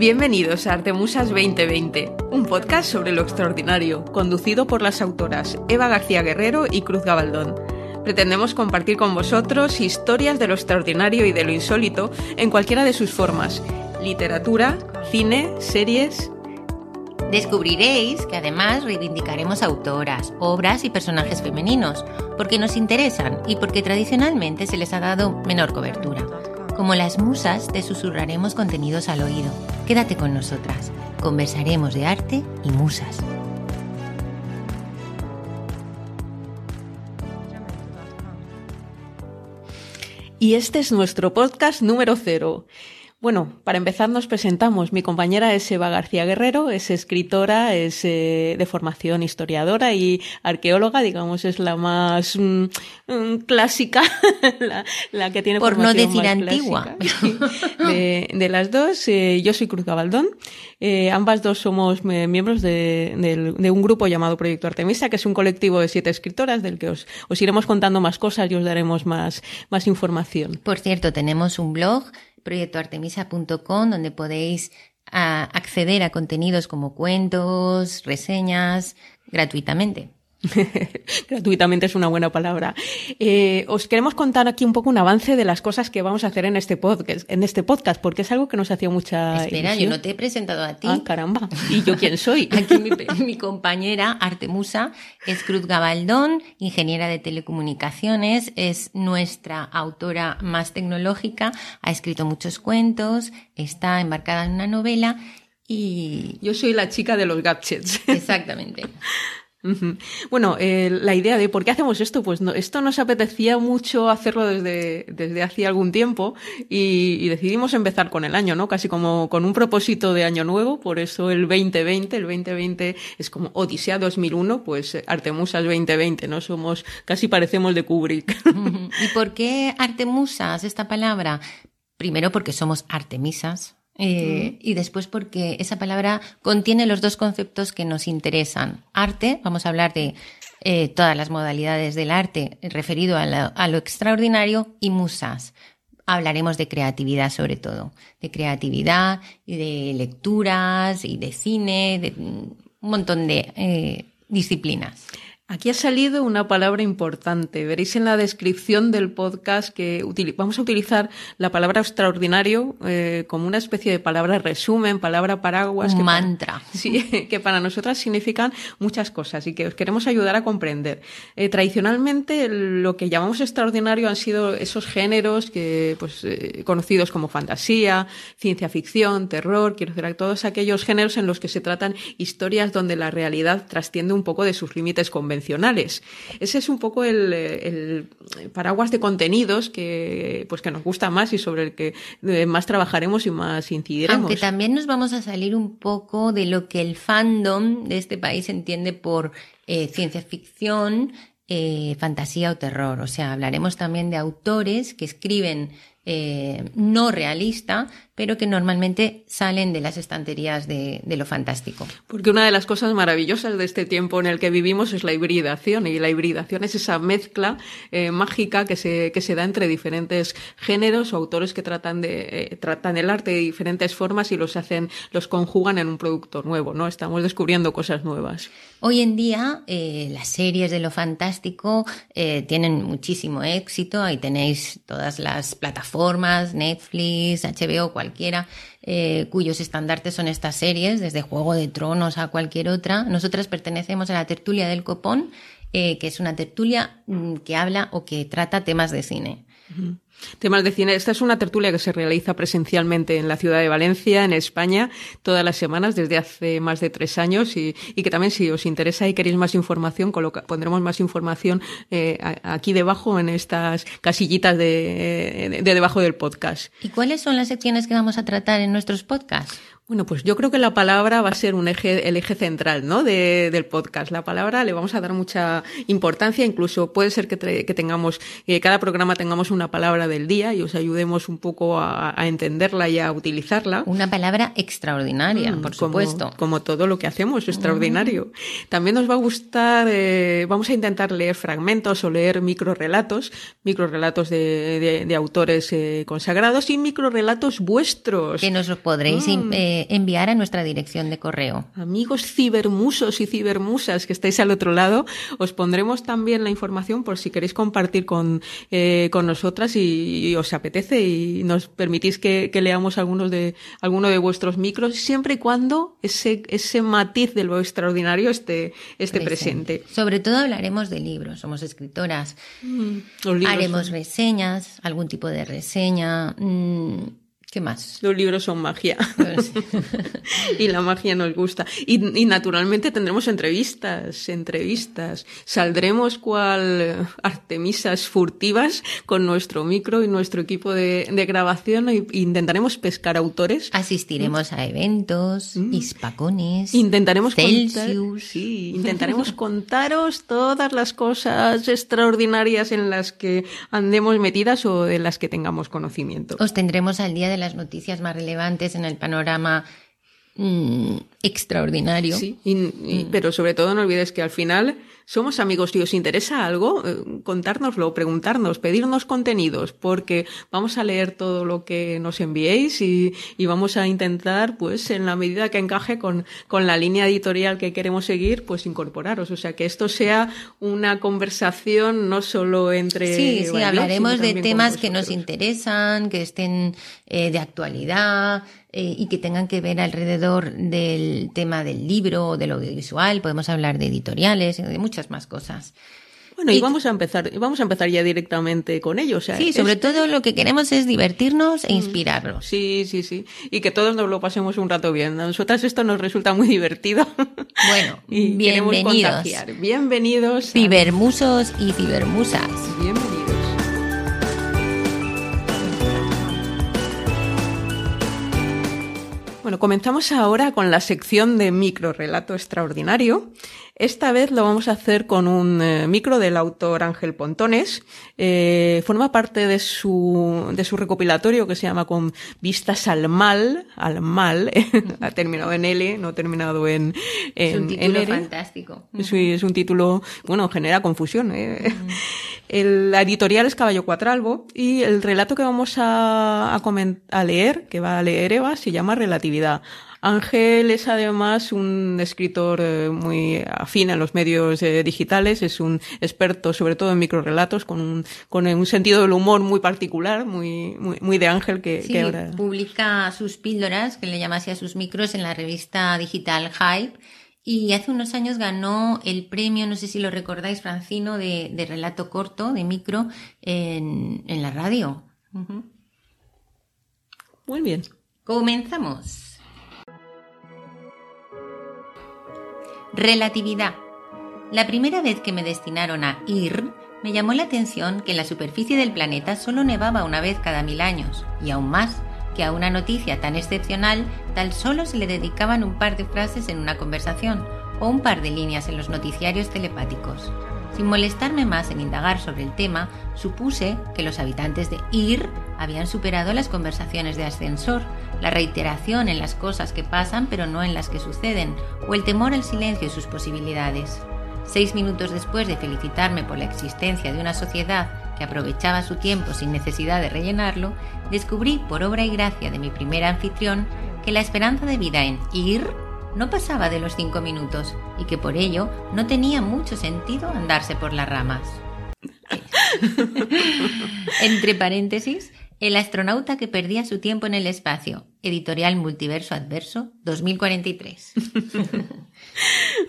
Bienvenidos a Artemusas 2020, un podcast sobre lo extraordinario, conducido por las autoras Eva García Guerrero y Cruz Gabaldón. Pretendemos compartir con vosotros historias de lo extraordinario y de lo insólito en cualquiera de sus formas, literatura, cine, series, Descubriréis que además reivindicaremos autoras, obras y personajes femeninos, porque nos interesan y porque tradicionalmente se les ha dado menor cobertura. Como las musas, te susurraremos contenidos al oído. Quédate con nosotras. Conversaremos de arte y musas. Y este es nuestro podcast número cero. Bueno, para empezar nos presentamos. Mi compañera es Eva García Guerrero, es escritora, es eh, de formación historiadora y arqueóloga, digamos, es la más mm, mm, clásica, la, que tiene Por no decir antigua. de, de, las dos, eh, yo soy Cruz Gabaldón. Eh, ambas dos somos miembros de, de, un grupo llamado Proyecto Artemisa, que es un colectivo de siete escritoras del que os, os iremos contando más cosas y os daremos más, más información. Por cierto, tenemos un blog proyectoartemisa.com, donde podéis ah, acceder a contenidos como cuentos, reseñas, gratuitamente. Gratuitamente es una buena palabra. Eh, os queremos contar aquí un poco un avance de las cosas que vamos a hacer en este podcast, en este podcast, porque es algo que nos hacía mucha. Espera, yo no te he presentado a ti. Ah, caramba. ¿Y yo quién soy? aquí mi, mi, compañera Artemusa es Cruz Gabaldón, ingeniera de telecomunicaciones, es nuestra autora más tecnológica, ha escrito muchos cuentos, está embarcada en una novela y. Yo soy la chica de los gadgets. Exactamente. Bueno, eh, la idea de por qué hacemos esto, pues no, esto nos apetecía mucho hacerlo desde, desde hace algún tiempo y, y, decidimos empezar con el año, ¿no? Casi como con un propósito de año nuevo, por eso el 2020, el 2020 es como Odisea 2001, pues Artemusas 2020, ¿no? Somos, casi parecemos de Kubrick. ¿Y por qué Artemusas, esta palabra? Primero porque somos Artemisas, eh, y después porque esa palabra contiene los dos conceptos que nos interesan. Arte, vamos a hablar de eh, todas las modalidades del arte referido a lo, a lo, extraordinario y musas. Hablaremos de creatividad sobre todo, de creatividad y de lecturas y de cine, de un montón de eh, disciplinas. Aquí ha salido una palabra importante. Veréis en la descripción del podcast que vamos a utilizar la palabra extraordinario eh, como una especie de palabra resumen, palabra paraguas. Un que mantra. Para, sí, que para nosotras significan muchas cosas y que os queremos ayudar a comprender. Eh, tradicionalmente lo que llamamos extraordinario han sido esos géneros que, pues, eh, conocidos como fantasía, ciencia ficción, terror, quiero decir, todos aquellos géneros en los que se tratan historias donde la realidad trasciende un poco de sus límites convencionales ese es un poco el, el, paraguas de contenidos que, pues que nos gusta más y sobre el que eh, más trabajaremos y más incidiremos. Aunque también nos vamos a salir un poco de lo que el fandom de este país entiende por eh, ciencia ficción, eh, fantasía o terror. O sea, hablaremos también de autores que escriben eh, no realista, pero que normalmente salen de las estanterías de, de, lo fantástico. Porque una de las cosas maravillosas de este tiempo en el que vivimos es la hibridación, y la hibridación es esa mezcla eh, mágica que se, que se da entre diferentes géneros o autores que tratan, de, eh, tratan el arte de diferentes formas y los hacen, los conjugan en un producto nuevo, ¿no? Estamos descubriendo cosas nuevas. Hoy en día las series de lo fantástico tienen muchísimo éxito. Ahí tenéis todas las plataformas, Netflix, HBO, cualquiera, eh, cuyos estandartes son estas series, desde Juego de Tronos a cualquier otra. Nosotras pertenecemos a la tertulia del copón, que es una tertulia mm, que habla o que trata temas de cine. Temas de cine. Esta es una tertulia que se realiza presencialmente en la ciudad de Valencia, en España, todas las semanas desde hace más de tres años y, que también si os interesa y queréis más información, pondremos más información eh, aquí debajo en estas casillitas de, de, de debajo del podcast. ¿Y cuáles son las secciones que vamos a tratar en nuestros podcasts? Bueno, pues yo creo que la palabra va a ser un eje, el eje central, ¿no? De, del podcast. La palabra le vamos a dar mucha importancia, incluso puede ser que, que tengamos, que cada programa tengamos una palabra del día y os ayudemos un poco a, a entenderla y a utilizarla. Una palabra extraordinaria, mm, por supuesto. Como, como, todo lo que hacemos, extraordinario. Mm. También nos va a gustar, eh, vamos a intentar leer fragmentos o leer microrelatos, microrelatos de, de, de autores eh, consagrados y microrelatos vuestros. Que nos los podréis mm. eh, eh, enviar a nuestra dirección de correo. Amigos cibermusos y cibermusas que estáis al otro lado, os pondremos también la información por si queréis compartir con, eh, con nosotras y, os apetece y nos permitís que, leamos algunos de, alguno de vuestros micros, siempre y cuando ese, ese matiz de lo extraordinario esté, esté presente. Sobre todo hablaremos de libros, somos escritoras. Mm, Haremos reseñas, algún tipo de reseña. Mm, ¿Qué más? Los libros son magia. y la magia nos gusta. Y, naturalmente tendremos entrevistas, entrevistas. Saldremos cual artemisas furtivas con nuestro micro y nuestro equipo de, grabación e intentaremos pescar autores. Asistiremos a eventos, mm. hispacones, intentaremos Celsius. sí, intentaremos contaros todas las cosas extraordinarias en las que andemos metidas o de las que tengamos conocimiento. Os tendremos al día de las noticias más relevantes en el panorama mm, extraordinario. Sí, pero sobre todo no olvides que al final somos amigos. Si os interesa algo, eh, contárnoslo, preguntarnos, pedirnos contenidos, porque vamos a leer todo lo que nos enviéis y, vamos a intentar, pues, en la medida que encaje con, con la línea editorial que queremos seguir, pues incorporaros. O sea, que esto sea una conversación no solo entre. Sí, sí, hablaremos de temas que nos interesan, que estén eh, de actualidad, eh, y que tengan que ver alrededor del tema del libro o del audiovisual. Podemos hablar de editoriales, de muchas más cosas. Bueno, y, vamos a empezar, vamos a empezar ya directamente con ellos. sí, sobre todo lo que queremos es divertirnos e mm, inspirarnos. Sí, sí, sí. Y que todos nos lo pasemos un rato bien. A nosotras esto nos resulta muy divertido. Bueno, y bienvenidos. Bienvenidos. Cibermusos y cibermusas. Bienvenidos. Bueno, comenzamos ahora con la sección de micro relato extraordinario. Esta vez lo vamos a hacer con un eh, micro del autor Ángel Pontones. Eh, forma parte de su, de su recopilatorio que se llama Con vistas al mal, al mal, ha terminado en L, no ha terminado en, en Es un título fantástico. Sí, es un título, bueno, genera confusión. ¿eh? El, la editorial es Caballo Cuatralbo y el relato que vamos a, a, a leer, que va a leer Eva, se llama Relatividad. Ángel es además un escritor eh, muy afín a los medios eh, digitales, es un experto sobre todo en microrelatos con un, con un sentido del humor muy particular, muy, muy, de Ángel que, sí, ahora... publica sus píldoras, que le llama así a sus micros, en la revista digital Hype. Y hace unos años ganó el premio, no sé si lo recordáis, Francino, de, de relato corto, de micro, en, en la radio. Muy bien. Comenzamos. Relatividad. La primera vez que me destinaron a ir, me llamó la atención que en la superficie del planeta solo nevaba una vez cada mil años, y aún más, que a una noticia tan excepcional tal solo se le dedicaban un par de frases en una conversación o un par de líneas en los noticiarios telepáticos. Sin molestarme más en indagar sobre el tema, supuse que los habitantes de Ir habían superado las conversaciones de ascensor, la reiteración en las cosas que pasan pero no en las que suceden, o el temor al silencio y sus posibilidades. Seis minutos después de felicitarme por la existencia de una sociedad que aprovechaba su tiempo sin necesidad de rellenarlo, descubrí, por obra y gracia de mi primer anfitrión, que la esperanza de vida en Ir no pasaba de los cinco minutos y que por ello no tenía mucho sentido andarse por las ramas. Entre paréntesis, el astronauta que perdía su tiempo en el espacio. Editorial Multiverso Adverso 2043.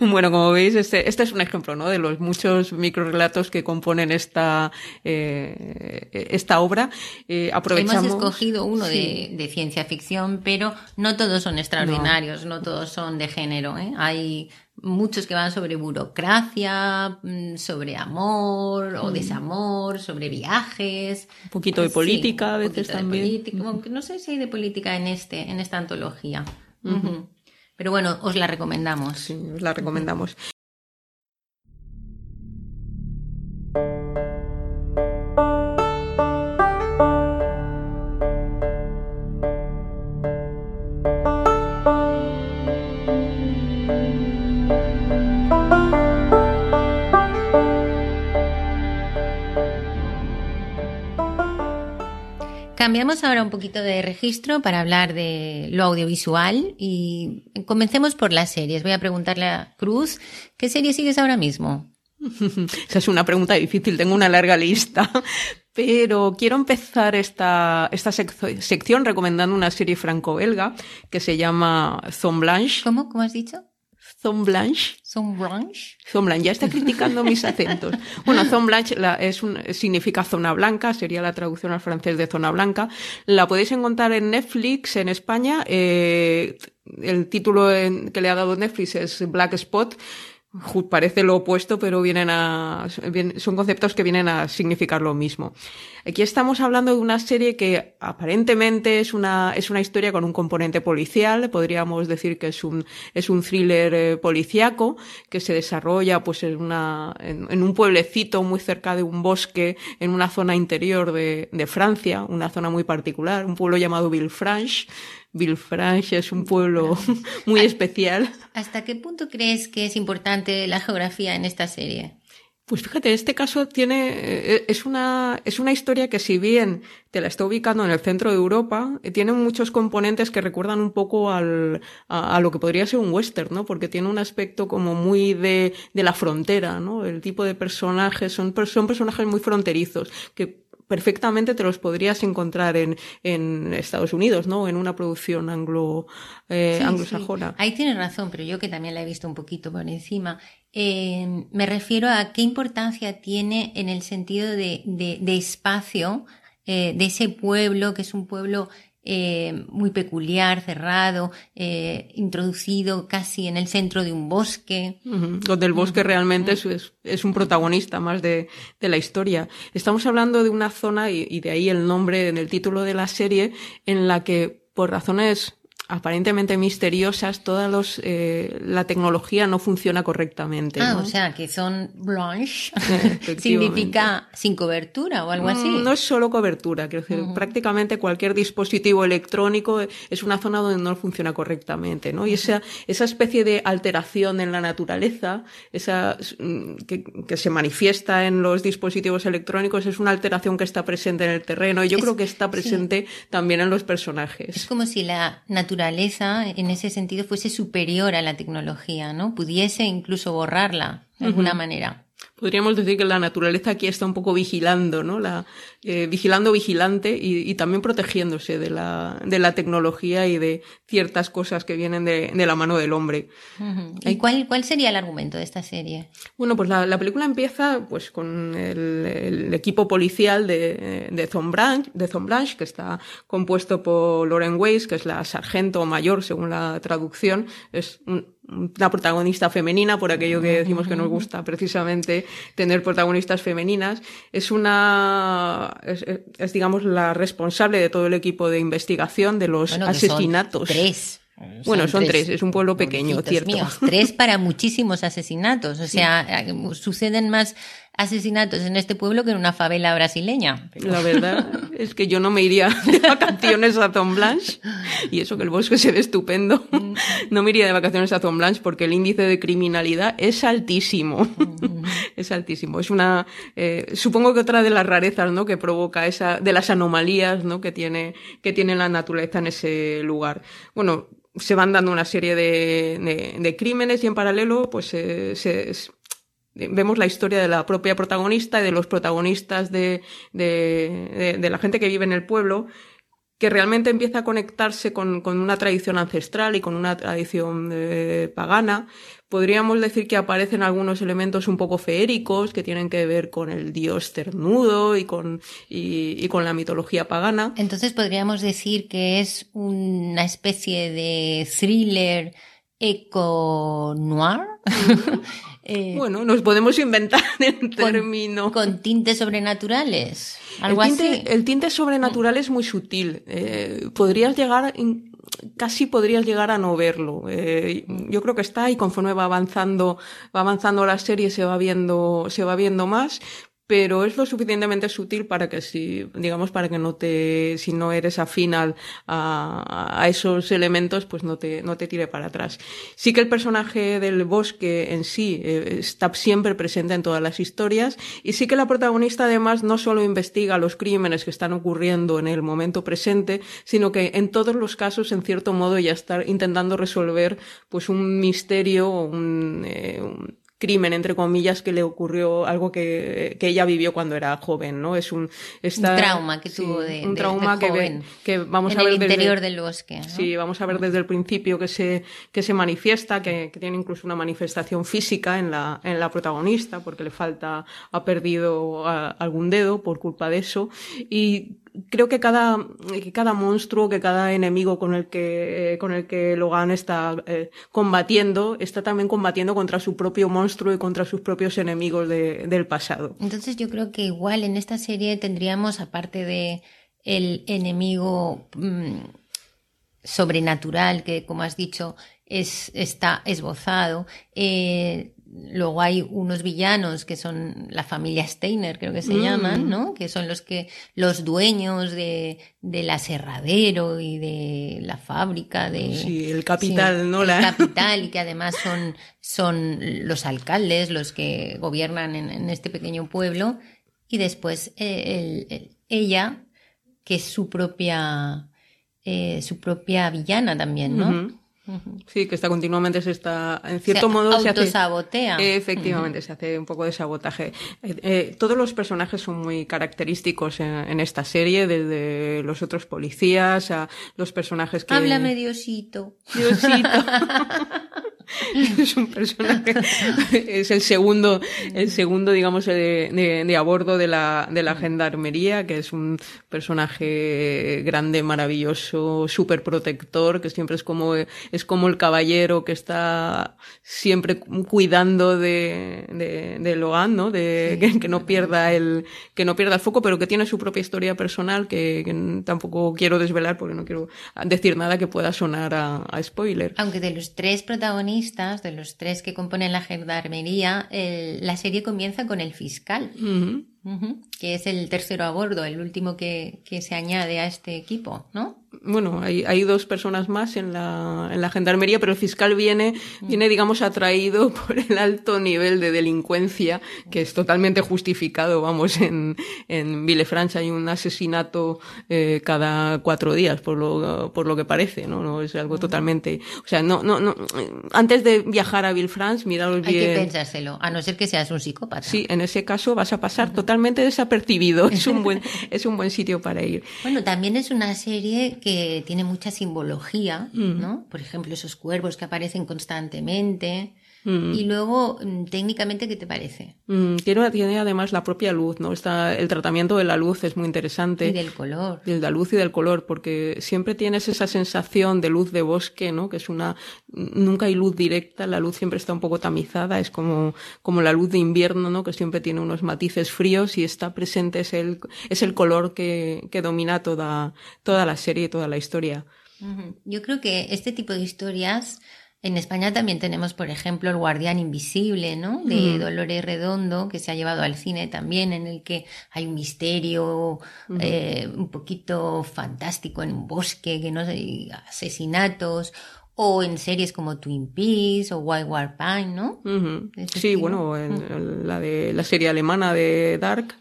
bueno, como veis, este, este, es un ejemplo ¿no? de los muchos microrelatos que componen esta, eh, esta obra. Eh, aprovechamos... Hemos escogido uno de, ciencia ficción, pero no todos son extraordinarios, no, todos son de género. ¿eh? Hay muchos que van sobre burocracia, mm, sobre amor o mm. desamor, sobre viajes. Un poquito de política a veces también. no sé si hay de política en este, en esta antología. Pero bueno, os la recomendamos. Sí, os la recomendamos. Cambiamos ahora un poquito de registro para hablar de lo audiovisual y comencemos por las series. Voy a preguntarle a Cruz, ¿qué serie sigues ahora mismo? Esa es una pregunta difícil, tengo una larga lista, pero quiero empezar esta, esta sección recomendando una serie franco-belga que se llama Zone Blanche. ¿Cómo? ¿Cómo has dicho? Zone Blanche. Zone Blanche. Zone Blanche. Ya está criticando mis acentos. Bueno, Zone Blanche es un, significa zona blanca, sería la traducción al francés de zona blanca. La podéis encontrar en Netflix en España. Eh, el título que le ha dado Netflix es Black Spot parece lo opuesto, pero vienen a, son conceptos que vienen a significar lo mismo. Aquí estamos hablando de una serie que aparentemente es una, es una historia con un componente policial, podríamos decir que es un, es un thriller eh, policíaco que se desarrolla pues en una, en, un pueblecito muy cerca de un bosque en una zona interior de, de Francia, una zona muy particular, un pueblo llamado Villefranche, Villefranche es un pueblo muy especial. ¿Hasta qué punto crees que es importante la geografía en esta serie? Pues fíjate, este caso tiene, eh, es una, es una historia que si bien te la está ubicando en el centro de Europa, eh, tiene muchos componentes que recuerdan un poco al, a, lo que podría ser un western, ¿no? Porque tiene un aspecto como muy de, de la frontera, ¿no? El tipo de personajes son, son personajes muy fronterizos que perfectamente te los podrías encontrar en, en Estados Unidos, ¿no? En una producción anglo, eh, anglosajona. Ahí tienes razón, pero yo que también la he visto un poquito por encima, eh, me refiero a qué importancia tiene en el sentido de, de, de espacio eh, de ese pueblo, que es un pueblo eh, muy peculiar, cerrado, eh, introducido casi en el centro de un bosque. Donde el bosque realmente es, es, un protagonista más de, de, la historia. Estamos hablando de una zona, y, y de ahí el nombre en el título de la serie, en la que por razones aparentemente misteriosas, toda los, eh, la tecnología no funciona correctamente. Ah, o sea, que son blanche, significa sin cobertura o algo así. Mm, no es solo cobertura, quiero decir, prácticamente cualquier dispositivo electrónico es una zona donde no funciona correctamente, ¿no? Y esa, esa especie de alteración en la naturaleza, esa, mm, que, que, se manifiesta en los dispositivos electrónicos, es una alteración que está presente en el terreno y yo creo que está presente también en los personajes. Es como si la naturaleza naturaleza en ese sentido fuese superior a la tecnología, ¿no? Pudiese incluso borrarla de alguna manera. Podríamos decir que la naturaleza aquí está un poco vigilando, ¿no? La, eh, vigilando vigilante y, también protegiéndose de la, de la tecnología y de ciertas cosas que vienen de, de la mano del hombre. ¿Y cuál, cuál sería el argumento de esta serie? Bueno, pues la, la película empieza pues con el, el equipo policial de, de, Zombranch, de que está compuesto por Lauren Weiss, que es la sargento mayor según la traducción. Es un, una protagonista femenina, por aquello que decimos que nos gusta precisamente tener protagonistas femeninas. Es una, es, digamos la responsable de todo el equipo de investigación de los asesinatos. tres. Bueno, son tres. es un pueblo pequeño, cierto. tres para muchísimos asesinatos. O sea, suceden más asesinatos en este pueblo que en una favela brasileña. La verdad es que yo no me iría de vacaciones a Zon Blanche, y eso que el bosque se ve estupendo. No me iría de vacaciones a Zon Blanche porque el índice de criminalidad es altísimo. Es altísimo. Es una, eh, supongo que otra de las rarezas, ¿no? Que provoca esa, de las anomalías, ¿no? Que tiene, que tiene la naturaleza en ese lugar. Bueno, se van dando una serie de, de, crímenes y en paralelo, pues se, vemos la historia de la propia protagonista y de los protagonistas de, de, de, la gente que vive en el pueblo, que realmente empieza a conectarse con, con una tradición ancestral y con una tradición eh, pagana, Podríamos decir que aparecen algunos elementos un poco feéricos que tienen que ver con el dios ternudo y con, y, con la mitología pagana. Entonces podríamos decir que es una especie de thriller eco-noir. Eh, bueno, nos podemos inventar el término. Con tintes sobrenaturales. Algo el tinte, así. El tinte sobrenatural es muy sutil. Eh, podrías llegar casi podrías llegar a no verlo. Eh, yo creo que está y conforme va avanzando, va avanzando la serie se va viendo, se va viendo más, pero es lo suficientemente sutil para que si, digamos, para que no te, si no eres afín a, a, esos elementos, pues no te, no te tire para atrás. Sí que el personaje del bosque en sí eh, está siempre presente en todas las historias y sí que la protagonista además no solo investiga los crímenes que están ocurriendo en el momento presente, sino que en todos los casos, en cierto modo, ya está intentando resolver pues un misterio, un, eh, un crimen, entre comillas, que le ocurrió algo que, que ella vivió cuando era joven, ¿no? Es un, esta, un trauma que tuvo de, un trauma de, que, que, vamos en a ver el interior desde, del bosque. ¿no? Sí, vamos a ver desde el principio que se, que se manifiesta, que, que, tiene incluso una manifestación física en la, en la protagonista, porque le falta, ha perdido a, algún dedo por culpa de eso. Y creo que cada, que cada monstruo, que cada enemigo con el que, con el que Logan está eh, combatiendo, está también combatiendo contra su propio monstruo y contra sus propios enemigos de, del pasado. Entonces yo creo que igual en esta serie tendríamos, aparte de el enemigo mmm, sobrenatural, que como has dicho, es, está esbozado, eh, Luego hay unos villanos que son la familia Steiner, creo que se mm. llaman, ¿no? Que son los que, los dueños de, del aserradero y de la fábrica de. Sí, el capital, sí, ¿no? El la... capital y que además son, son los alcaldes los que gobiernan en, en este pequeño pueblo. Y después eh, el, el, ella, que es su propia, eh, su propia villana también, ¿no? Uh -huh. Sí, que está continuamente se está, en cierto modo, se autosabotea. Efectivamente, uh -huh. se hace un poco de sabotaje. Eh, eh, todos los personajes son muy característicos en, en, esta serie, desde los otros policías a los personajes que. Háblame, Diosito. Diosito. es un personaje, es el segundo, el segundo, digamos, de, de, de, a bordo de la, de la gendarmería, que es un personaje grande, maravilloso, súper protector, que siempre es como, es como el caballero que está siempre cuidando de, de, de Logan, ¿no? De, sí, que, que, no pierda el, que no pierda el foco, pero que tiene su propia historia personal que, que tampoco quiero desvelar porque no quiero decir nada que pueda sonar a, a spoiler. Aunque de los tres protagonistas, de los tres que componen la gendarmería, el, la serie comienza con el fiscal, uh -huh. Uh -huh, que es el tercero a bordo, el último que, que se añade a este equipo, ¿no? Bueno, hay, hay dos personas más en la, en la gendarmería, pero el fiscal viene, mm. viene, digamos, atraído por el alto nivel de delincuencia, que es totalmente justificado, vamos, en, en Villefranche hay un asesinato eh, cada cuatro días, por lo, por lo que parece, ¿no? no es algo totalmente, o sea, no, no, no, antes de viajar a Villefranche, miraros bien. Hay que pensárselo, a no ser que seas un psicópata. Sí, en ese caso vas a pasar totalmente desapercibido. Es un buen, es un buen sitio para ir. Bueno, también es una serie que tiene mucha simbología, Mm. ¿no? Por ejemplo, esos cuervos que aparecen constantemente. Mm. Y luego, mm, técnicamente, ¿qué te parece? Mm, tiene, tiene además la propia luz, ¿no? Está, el tratamiento de la luz es muy interesante. Y del color. De la luz y del color, porque siempre tienes esa sensación de luz de bosque, ¿no? Que es una, nunca hay luz directa, la luz siempre está un poco tamizada, es como, como la luz de invierno, ¿no? Que siempre tiene unos matices fríos y está presente, es el, es el color que, que domina toda, toda la serie y toda la historia. Yo creo que este tipo de historias, en España también tenemos, por ejemplo, El Guardián Invisible, ¿no? De. Dolores Redondo, que se ha llevado al cine también, en el que hay un misterio eh, un poquito fantástico en un bosque, que no sé, asesinatos, o en series como Twin Peaks o White War Pine, ¿no? Sí, estilo. bueno, en la de la serie alemana de Dark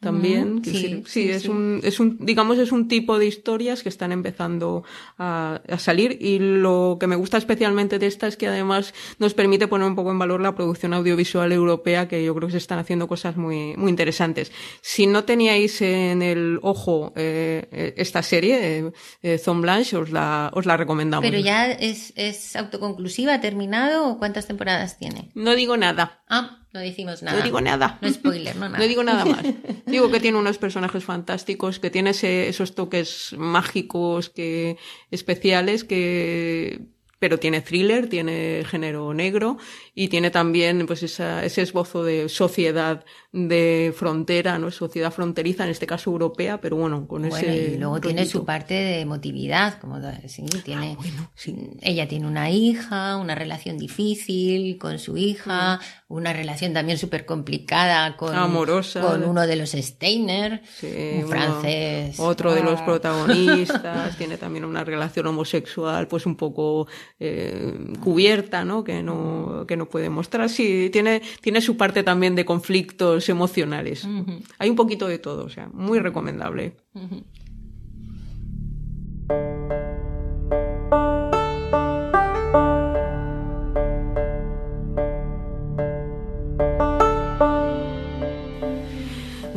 también. Sí, sí, sí, es sí. un, es un, digamos, es un tipo de historias que están empezando a, a salir y lo que me gusta especialmente de esta es que además nos permite poner un poco en valor la producción audiovisual europea que yo creo que se están haciendo cosas muy, muy interesantes. Si no teníais en el ojo eh, esta serie, eh, eh, Zone Blanche, os la, os la recomendamos. Pero ya es, es autoconclusiva, ¿ha terminado o cuántas temporadas tiene? No digo nada. Ah, no decimos nada. No digo nada. No spoiler, no nada. No digo nada más. Digo que tiene unos personajes fantásticos, que tiene ese, esos toques mágicos, que especiales, que pero tiene thriller, tiene género negro y tiene también pues esa, ese esbozo de sociedad de frontera, ¿no? Sociedad fronteriza, en este caso europea, pero bueno, con bueno, ese. Y luego tiene su parte de emotividad, como sí, tiene. Ah, ella tiene una hija, una relación difícil con su hija, una relación también súper complicada con, Amorosa. con uno de los Steiner, un francés. Otro de los ah. protagonistas, tiene también una relación homosexual, pues un poco eh, cubierta, ¿no? Que no, que no puede mostrar. Sí, tiene, tiene su parte también de conflictos emocionales. Hay un poquito de todo, o sea, muy recomendable.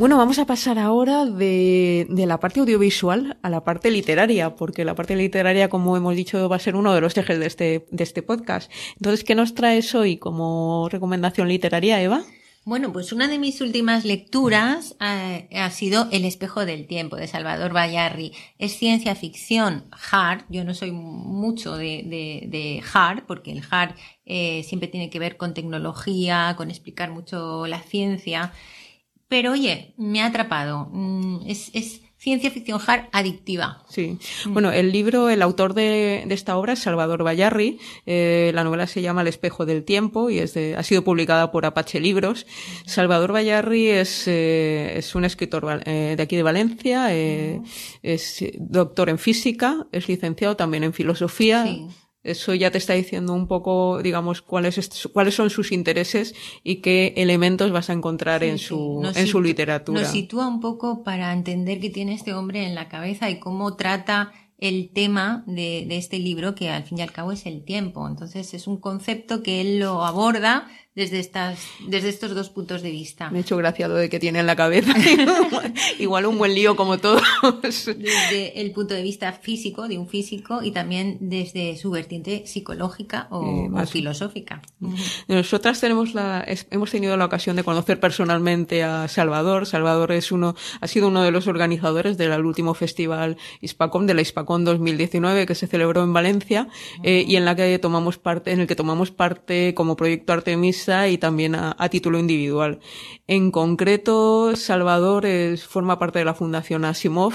Bueno, vamos a pasar ahora de, la parte audiovisual a la parte literaria, porque la parte literaria, como hemos dicho, va a ser uno de los ejes de este, de este podcast. Entonces, ¿qué nos traes hoy como recomendación literaria, Eva? Bueno, pues una de mis últimas lecturas eh, ha sido El espejo del tiempo de Salvador Bayarri. Es ciencia ficción hard. Yo no soy mucho de, hard, porque el hard eh, siempre tiene que ver con tecnología, con explicar mucho la ciencia. Pero oye, me ha atrapado. Mm, es, ciencia ficción hard adictiva. Sí. Bueno, el libro, el autor de, esta obra es Salvador Bayarri. Eh, la novela se llama El espejo del tiempo y es ha sido publicada por Apache Libros. Salvador Bayarri es, eh, es un escritor eh, de aquí de Valencia, es doctor en física, es licenciado también en filosofía. Sí eso ya te está diciendo un poco, digamos, cuáles, cuáles son sus intereses y qué elementos vas a encontrar en, su, en su literatura. Nos sitúa un poco para entender qué tiene este hombre en la cabeza y cómo trata el tema de, de, este libro, que al fin y al cabo es el tiempo. Entonces es un concepto que él lo aborda desde, estas, desde estos dos puntos de vista. Me he hecho gracia lo de que tiene en la cabeza. Igual un buen lío como todos. desde el punto de vista físico, de un físico, y también desde su vertiente psicológica o, eh, filosófica. Nosotras tenemos la, hemos tenido la ocasión de conocer personalmente a Salvador. Salvador es uno, ha sido uno de los organizadores del último festival Hispacom, de la Hispacom 2019, que se celebró en Valencia, eh, y en la que tomamos parte, en el que tomamos parte como proyecto Artemis y también a, título individual. En concreto, Salvador es, forma parte de la Fundación Asimov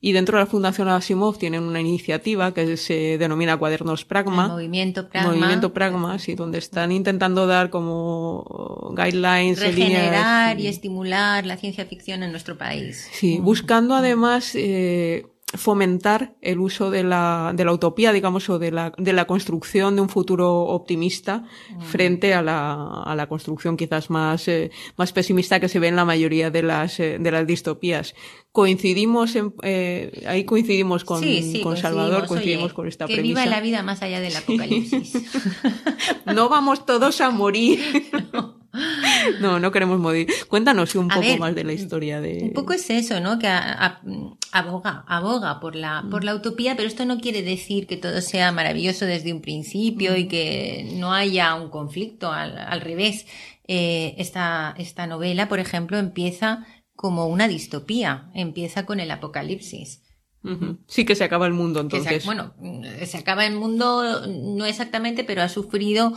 y dentro de la Fundación Asimov tienen una iniciativa que se denomina Cuadernos Pragma. movimiento Pragma. Movimiento Pragma, sí, donde están intentando dar como guidelines. Regenerar y estimular la ciencia ficción en nuestro país. Sí, buscando además eh, fomentar el uso de la, de la utopía, digamos, o de la, de la construcción de un futuro optimista frente a la, a la construcción quizás más, eh, más pesimista que se ve en la mayoría de las, eh, de las distopías. Coincidimos en, eh, ahí coincidimos con, con Salvador, coincidimos con esta que premisa. viva la vida más allá del apocalipsis. no vamos todos a morir. No, no queremos morir. Cuéntanos un poco más de la historia de. Un poco es eso, ¿no? Que aboga, aboga por la, por la utopía, pero esto no quiere decir que todo sea maravilloso desde un principio y que no haya un conflicto. Al, revés, eh, esta, esta novela, por ejemplo, empieza como una distopía. Empieza con el apocalipsis. Sí que se acaba el mundo entonces. bueno, se acaba el mundo no exactamente, pero ha sufrido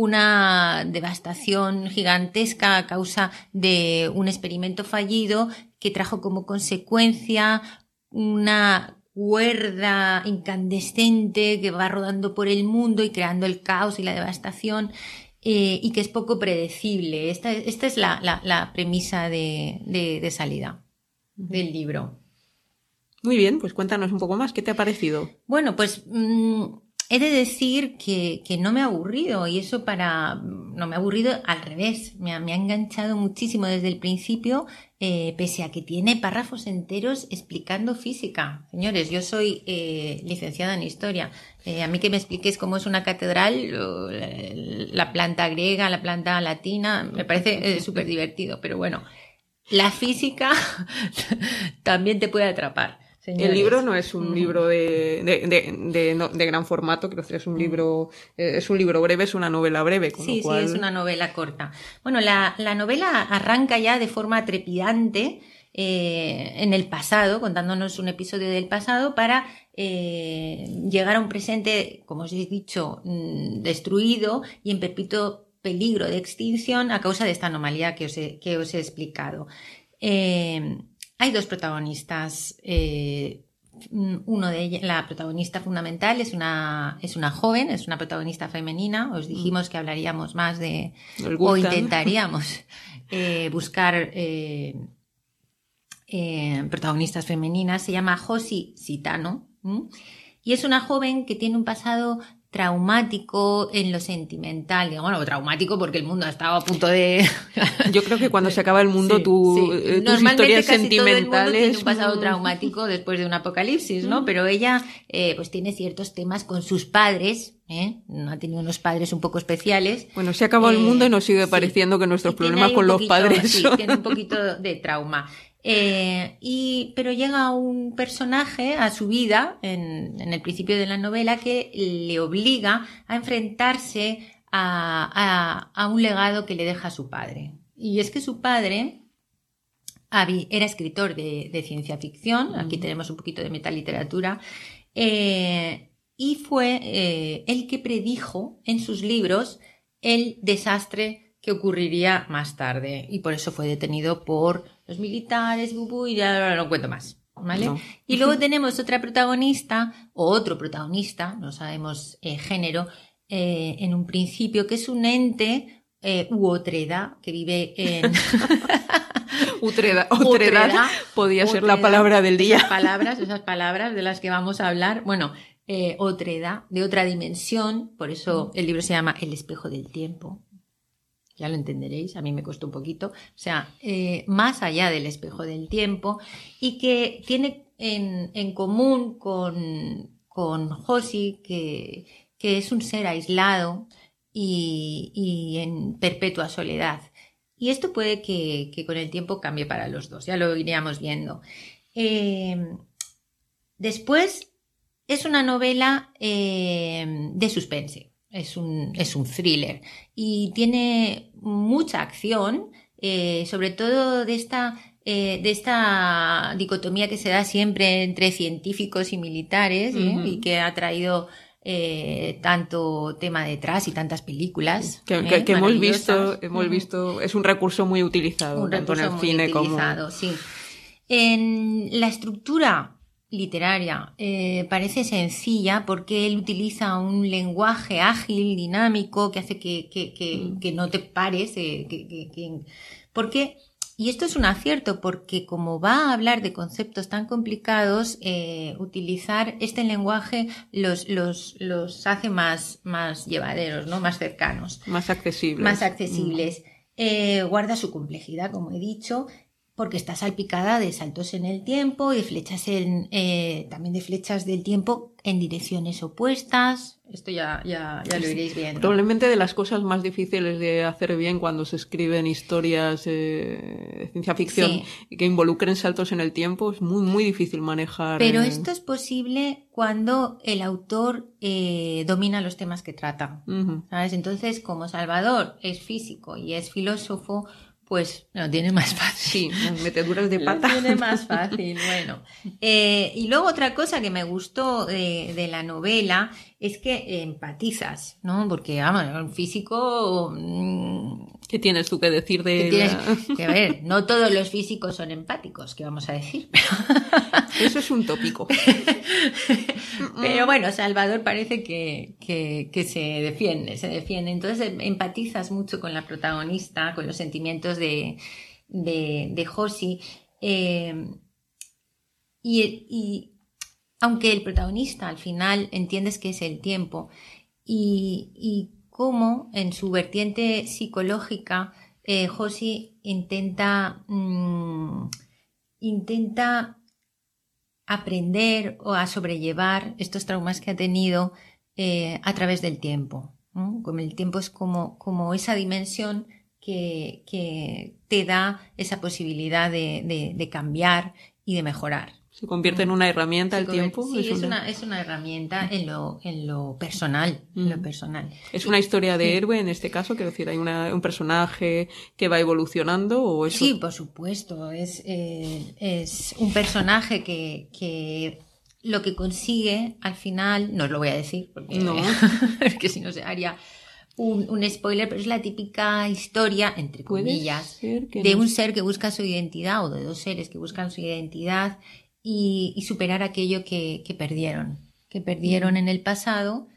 una devastación gigantesca a causa de un experimento fallido que trajo como consecuencia una cuerda incandescente que va rodando por el mundo y creando el caos y la devastación eh, y que es poco predecible. Esta, esta es la, la, premisa de, de, salida del libro. Muy bien, pues cuéntanos un poco más, ¿qué te ha parecido? Bueno, pues mm, He de decir que, que, no me ha aburrido y eso para... no me ha aburrido al revés, me ha, enganchado muchísimo desde el principio, eh, pese a que tiene párrafos enteros explicando física. Señores, yo soy eh, licenciada en historia. Eh, a mí que me expliquéis cómo es una catedral, la planta griega, la planta latina, me parece súper divertido, pero bueno, la física también te puede atrapar. El libro no es un libro de, de, gran formato, creo que es un libro, eh, es un libro breve, es una novela breve. sí, sí, es una novela corta. Bueno, la, novela arranca ya de forma trepidante eh, en el pasado, contándonos un episodio del pasado para eh, llegar a un presente, como os he dicho, mm, destruido y en perpetuo peligro de extinción a causa de esta anomalía que os he, que os he explicado. Eh, hay dos protagonistas. uno de ellos, la protagonista fundamental es una, es una joven, es una protagonista femenina. Os dijimos que hablaríamos más de, o intentaríamos buscar eh, protagonistas femeninas, se llama Josi Sitano, y es una joven que tiene un pasado traumático en lo sentimental, bueno, traumático porque el mundo ha estado a punto de... Yo creo que cuando se acaba el mundo tu, eh, tus historias sentimentales... tiene un pasado traumático después de un apocalipsis, ¿no? Pero ella eh, pues tiene ciertos temas con sus padres, ¿eh? No ha tenido unos padres un poco especiales. Bueno, se ha acabado el mundo y nos sigue pareciendo que nuestros problemas con los padres Sí, tiene un poquito de trauma. Eh, y, pero llega un personaje a su vida en, el principio de la novela que le obliga a enfrentarse a, un legado que le deja su padre. Y es que su padre era escritor de, ciencia ficción, aquí tenemos un poquito de metaliteratura, eh, y fue eh, el que predijo en sus libros el desastre que ocurriría más tarde y por eso fue detenido por los militares, y ya no cuento más. ¿Vale? Y luego tenemos otra protagonista, o otro protagonista, no sabemos eh, género, eh, en un principio, que es un ente eh, u otreda que vive en. utreda, otreda, podía ser la palabra del día. Esas palabras, esas palabras de las que vamos a hablar. Bueno, otreda, de otra dimensión, por eso el libro se llama El espejo del tiempo ya lo entenderéis, a mí me costó un poquito, o sea, eh, más allá del espejo del tiempo y que tiene en, común con, con Josi, que, que, es un ser aislado y, en perpetua soledad. Y esto puede que, con el tiempo cambie para los dos, ya lo iríamos viendo. Eh, después, es una novela eh, de suspense. Es un, es un thriller y tiene mucha acción, eh, sobre todo de esta, eh, de esta dicotomía que se da siempre entre científicos y militares ¿eh? y que ha traído tanto tema detrás y tantas películas. Que, hemos visto, hemos visto, es un recurso muy utilizado, tanto en el cine como. Sí. En la estructura literaria. Eh, parece sencilla porque él utiliza un lenguaje ágil, dinámico, que hace que, que, que, mm. no te pares. Eh, porque, y esto es un acierto, porque como va a hablar de conceptos tan complicados, eh, utilizar este lenguaje los, los, los hace más, más llevaderos, ¿no? más cercanos. Más accesibles. Más accesibles. Mm. guarda su complejidad, como he dicho, porque está salpicada de saltos en el tiempo y flechas en, eh, también de flechas del tiempo en direcciones opuestas. Esto ya, ya, ya lo iréis viendo. Probablemente de las cosas más difíciles de hacer bien cuando se escriben historias eh, de ciencia ficción y que involucren saltos en el tiempo, es muy, muy difícil manejar. Pero esto es posible cuando el autor eh, domina los temas que trata. ¿sabes? Entonces, como Salvador es físico y es filósofo, pues lo tiene más fácil. Sí, meteduras de pata. Lo tiene más fácil, bueno. Eh, y luego otra cosa que me gustó de, la novela es que empatizas, ¿no? Porque, vamos, un físico... Mm, ¿Qué tienes tú que decir de Que a ver, no todos los físicos son empáticos, ¿qué vamos a decir? Eso es un tópico. Pero bueno, Salvador parece que, que, se defiende, se defiende. Entonces empatizas mucho con la protagonista, con los sentimientos de, de, de Josi. Eh, y, y, aunque el protagonista al final entiendes que es el tiempo y, y cómo en su vertiente psicológica eh, Josi intenta, mm, intenta aprender o a sobrellevar estos traumas que ha tenido eh, a través del tiempo. Como el tiempo es como, como esa dimensión que, te da esa posibilidad de, cambiar y de mejorar. Se convierte en una herramienta el tiempo. Sí, es, una... es una herramienta en lo, en lo personal. en lo personal. ¿Es una historia de Sí. héroe en este caso? Quiero decir, ¿hay una- un personaje que va evolucionando o eso? Sí, por supuesto. Es, eh, es un personaje que, que lo que consigue al final, no os lo voy a decir, porque, No. porque si no se haría un, un spoiler, pero es la típica historia, entre comillas, de no un ser que busca su identidad o de dos seres que buscan su identidad y, y superar aquello que, que perdieron, que perdieron en el pasado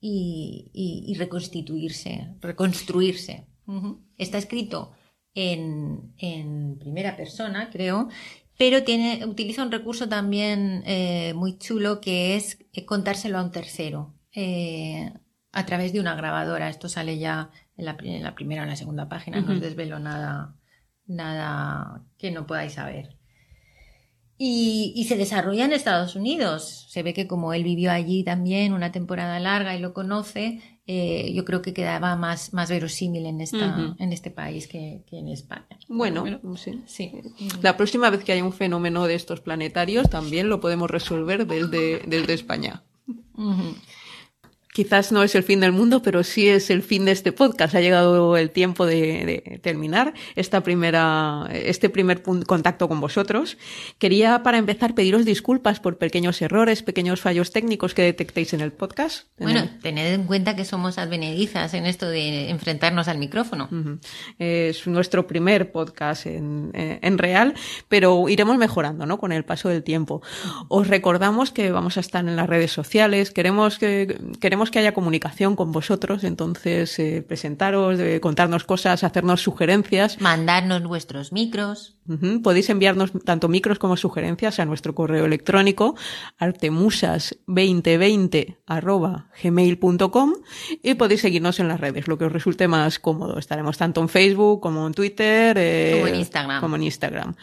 y, y- y reconstituirse, reconstruirse. Está escrito en, en primera persona, creo, pero tiene, utiliza un recurso también eh, muy chulo que es eh, contárselo a un tercero eh, a través de una grabadora. Esto sale ya en la, pri- en la primera o en la segunda página, no os desvelo nada, nada que no podáis saber. Y, y se desarrolla en Estados Unidos. Se ve que como él vivió allí también una temporada larga y lo conoce, eh, yo creo que quedaba más, más verosímil en, esta, en este país que, que en España. Bueno, Pero- sí. sí. La próxima vez que haya un fenómeno de estos planetarios también lo podemos resolver desde, desde España. Quizás no es el fin del mundo, pero sí es el fin de este podcast. Ha llegado el tiempo de, de terminar esta primera, este primer contacto con vosotros. Quería, para empezar, pediros disculpas por pequeños errores, pequeños fallos técnicos que detectéis en el podcast. Bueno, tened en cuenta que somos advenedizas en esto de enfrentarnos al micrófono. Es nuestro primer podcast en, eh, en real, pero iremos mejorando, ¿no? Con el paso del tiempo. Os recordamos que vamos a estar en las redes sociales, queremos que, queremos que haya comunicación con vosotros, entonces eh, presentaros, eh, contarnos cosas, hacernos sugerencias. Mandarnos vuestros micros. Podéis enviarnos tanto micros como sugerencias a nuestro correo electrónico artemusas2020 arroba gmail.com y podéis seguirnos en las redes, lo que os resulte más cómodo. Estaremos tanto en Facebook como en Twitter. eh, Como en Instagram. Como en Instagram.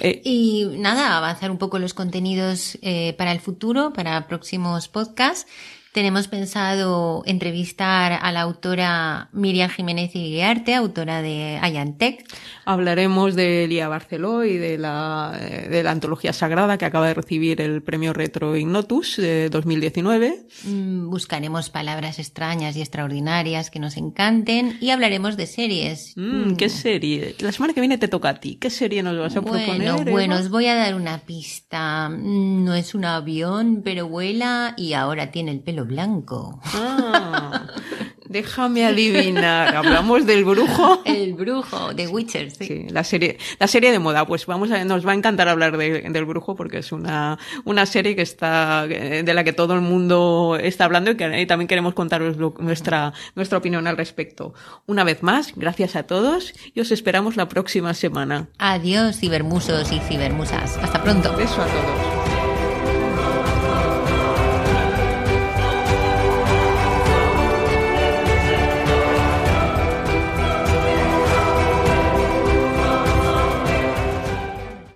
Eh, Y nada, avanzar un poco los contenidos eh, para el futuro, para próximos podcasts. Tenemos pensado entrevistar a la autora Miriam Jiménez Iguiarte, autora de Ayantec. hablaremos de Elia Barceló y de la, eh, de la antología sagrada que acaba de recibir el premio Retro Ignotus de 2019. Mm, Buscaremos palabras extrañas y extraordinarias que nos encanten y hablaremos de series. Mm, ¿Qué serie? La semana que viene te toca a ti. ¿Qué serie nos vas a proponer? Bueno, Eva? bueno, os voy a dar una pista. Mm, No es un avión, pero vuela y ahora tiene el pelo blanco. Ah, déjame adivinar. Hablamos del brujo. El brujo de Witcher, sí. Sí, la serie, la serie de moda. Pues vamos a, nos va a encantar hablar de- del brujo porque es una, una serie que está, de la que todo el mundo está hablando y que y también queremos contaros lo- nuestra, nuestra opinión al respecto. Una vez más, gracias a todos y os esperamos la próxima semana. Adiós, cibermusos y cibermusas. Hasta pronto. Beso a todos.